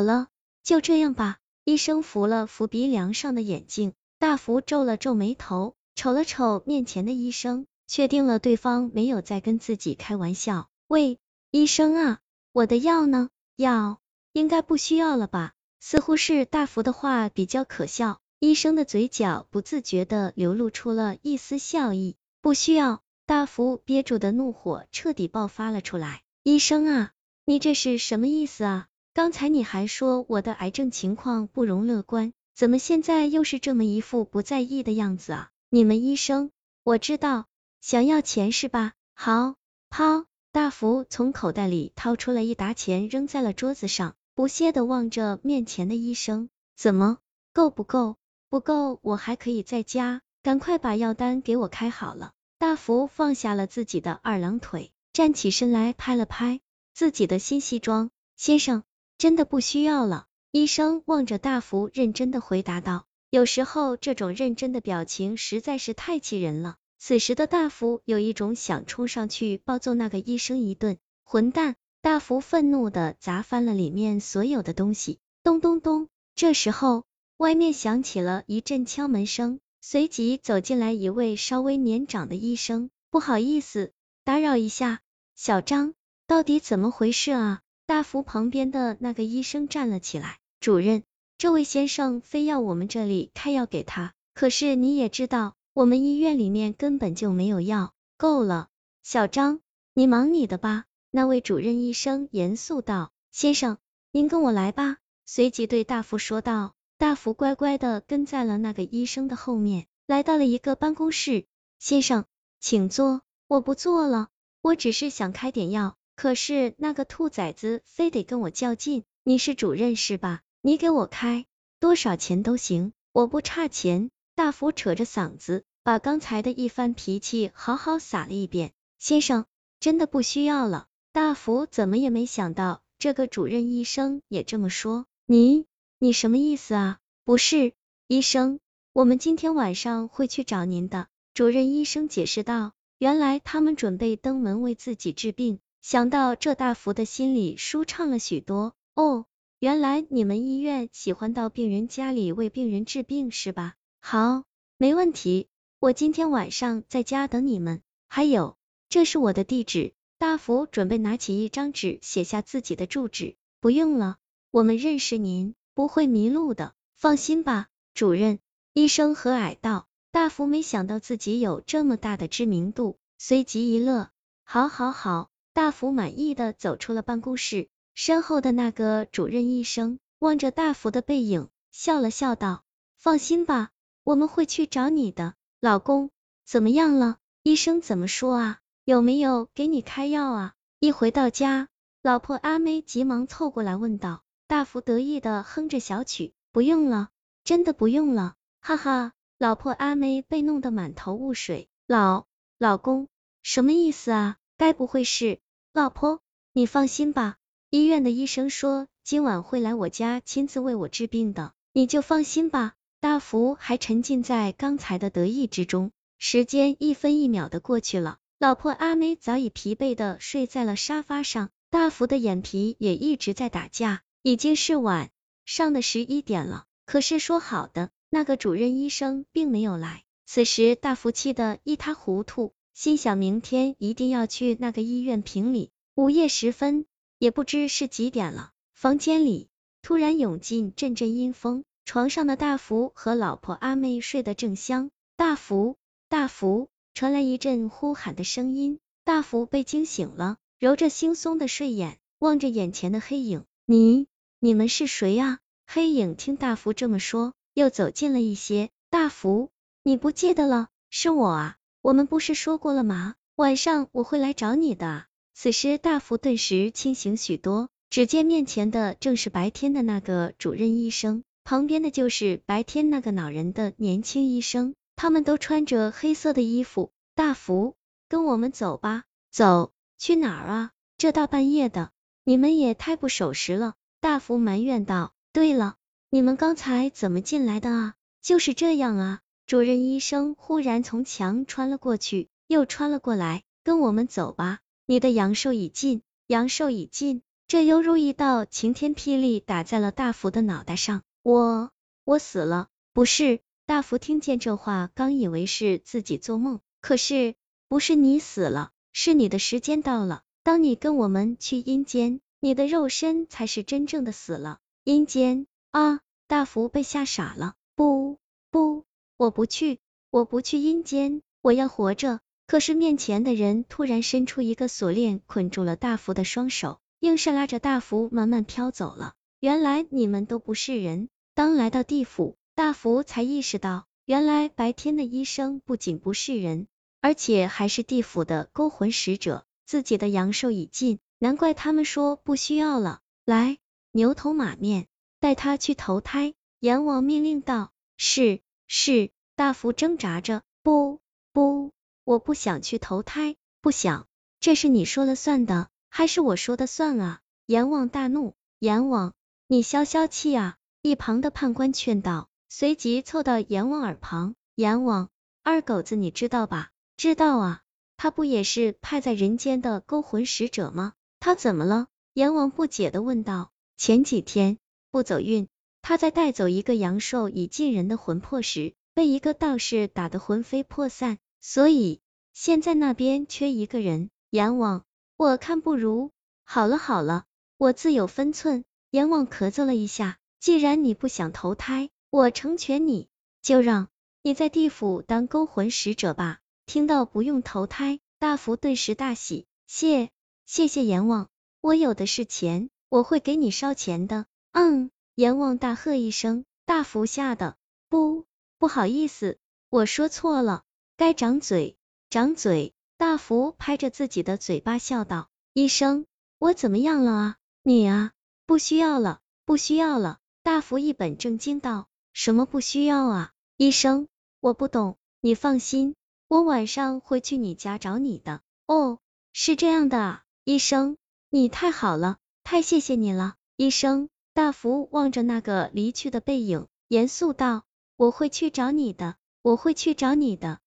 好了，就这样吧。医生扶了扶鼻梁上的眼镜，大福皱了皱眉头，瞅了瞅面前的医生，确定了对方没有在跟自己开玩笑。喂，医生啊，我的药呢？药应该不需要了吧？似乎是大福的话比较可笑，医生的嘴角不自觉的流露出了一丝笑意。不需要。大福憋住的怒火彻底爆发了出来。医生啊，你这是什么意思啊？刚才你还说我的癌症情况不容乐观，怎么现在又是这么一副不在意的样子啊？你们医生，我知道，想要钱是吧？好，抛！大福从口袋里掏出了一沓钱，扔在了桌子上，不屑的望着面前的医生，怎么够不够？不够，我还可以再加，赶快把药单给我开好了。大福放下了自己的二郎腿，站起身来，拍了拍自己的新西装，先生。真的不需要了，医生望着大福认真的回答道。有时候这种认真的表情实在是太气人了。此时的大福有一种想冲上去暴揍那个医生一顿。混蛋！大福愤怒的砸翻了里面所有的东西。咚咚咚！这时候外面响起了一阵敲门声，随即走进来一位稍微年长的医生。不好意思，打扰一下，小张，到底怎么回事啊？大福旁边的那个医生站了起来，主任，这位先生非要我们这里开药给他，可是你也知道，我们医院里面根本就没有药。够了，小张，你忙你的吧。那位主任医生严肃道，先生，您跟我来吧。随即对大福说道。大福乖乖的跟在了那个医生的后面，来到了一个办公室。先生，请坐。我不坐了，我只是想开点药。可是那个兔崽子非得跟我较劲，你是主任是吧？你给我开多少钱都行，我不差钱。大福扯着嗓子，把刚才的一番脾气好好撒了一遍。先生，真的不需要了。大福怎么也没想到，这个主任医生也这么说。你，你什么意思啊？不是，医生，我们今天晚上会去找您的。主任医生解释道。原来他们准备登门为自己治病。想到这，大福的心里舒畅了许多。哦，原来你们医院喜欢到病人家里为病人治病是吧？好，没问题，我今天晚上在家等你们。还有，这是我的地址。大福准备拿起一张纸，写下自己的住址。不用了，我们认识您，不会迷路的，放心吧，主任。医生和蔼道。大福没想到自己有这么大的知名度，随即一乐。好，好，好。大福满意的走出了办公室，身后的那个主任医生望着大福的背影，笑了笑道：“放心吧，我们会去找你的。”老公，怎么样了？医生怎么说啊？有没有给你开药啊？一回到家，老婆阿妹急忙凑过来问道。大福得意的哼着小曲：“不用了，真的不用了。”哈哈，老婆阿妹被弄得满头雾水。老老公，什么意思啊？该不会是老婆？你放心吧，医院的医生说今晚会来我家亲自为我治病的，你就放心吧。大福还沉浸在刚才的得意之中，时间一分一秒的过去了，老婆阿梅早已疲惫的睡在了沙发上，大福的眼皮也一直在打架。已经是晚上的十一点了，可是说好的那个主任医生并没有来，此时大福气得一塌糊涂。心想明天一定要去那个医院评理。午夜时分，也不知是几点了，房间里突然涌进阵阵阴风，床上的大福和老婆阿妹睡得正香。大福，大福，传来一阵呼喊的声音。大福被惊醒了，揉着惺忪的睡眼，望着眼前的黑影。你，你们是谁啊？黑影听大福这么说，又走近了一些。大福，你不记得了？是我啊。我们不是说过了吗？晚上我会来找你的。此时大福顿时清醒许多，只见面前的正是白天的那个主任医生，旁边的就是白天那个恼人的年轻医生，他们都穿着黑色的衣服。大福，跟我们走吧。走？去哪儿啊？这大半夜的，你们也太不守时了。大福埋怨道。对了，你们刚才怎么进来的啊？就是这样啊。主任医生忽然从墙穿了过去，又穿了过来，跟我们走吧。你的阳寿已尽，阳寿已尽。这犹如一道晴天霹雳打在了大福的脑袋上。我，我死了？不是。大福听见这话，刚以为是自己做梦，可是不是你死了，是你的时间到了。当你跟我们去阴间，你的肉身才是真正的死了。阴间啊！大福被吓傻了。不不，我不去，我不去阴间，我要活着。可是面前的人突然伸出一个锁链，捆住了大福的双手，硬是拉着大福慢慢飘走了。原来你们都不是人。当来到地府。大福才意识到，原来白天的医生不仅不是人，而且还是地府的勾魂使者。自己的阳寿已尽，难怪他们说不需要了。来，牛头马面，带他去投胎。阎王命令道。是是。大福挣扎着，不不，我不想去投胎，不想。这是你说了算的，还是我说的算啊？阎王大怒。阎王，你消消气啊！一旁的判官劝道。随即凑到阎王耳旁，阎王，二狗子你知道吧？知道啊，他不也是派在人间的勾魂使者吗？他怎么了？阎王不解的问道。前几天不走运，他在带走一个阳寿已尽人的魂魄时，被一个道士打得魂飞魄散，所以现在那边缺一个人。阎王，我看不如……好了好了，我自有分寸。阎王咳嗽了一下，既然你不想投胎。我成全你，就让你在地府当勾魂使者吧。听到不用投胎，大福顿时大喜，谢谢谢阎王，我有的是钱，我会给你烧钱的。嗯，阎王大喝一声，大福吓得不不好意思，我说错了，该掌嘴掌嘴。大福拍着自己的嘴巴笑道：医生，我怎么样了啊？你啊，不需要了，不需要了。大福一本正经道。什么不需要啊？医生，我不懂，你放心，我晚上会去你家找你的。哦，是这样的啊，医生，你太好了，太谢谢你了，医生。大福望着那个离去的背影，严肃道：“我会去找你的，我会去找你的。”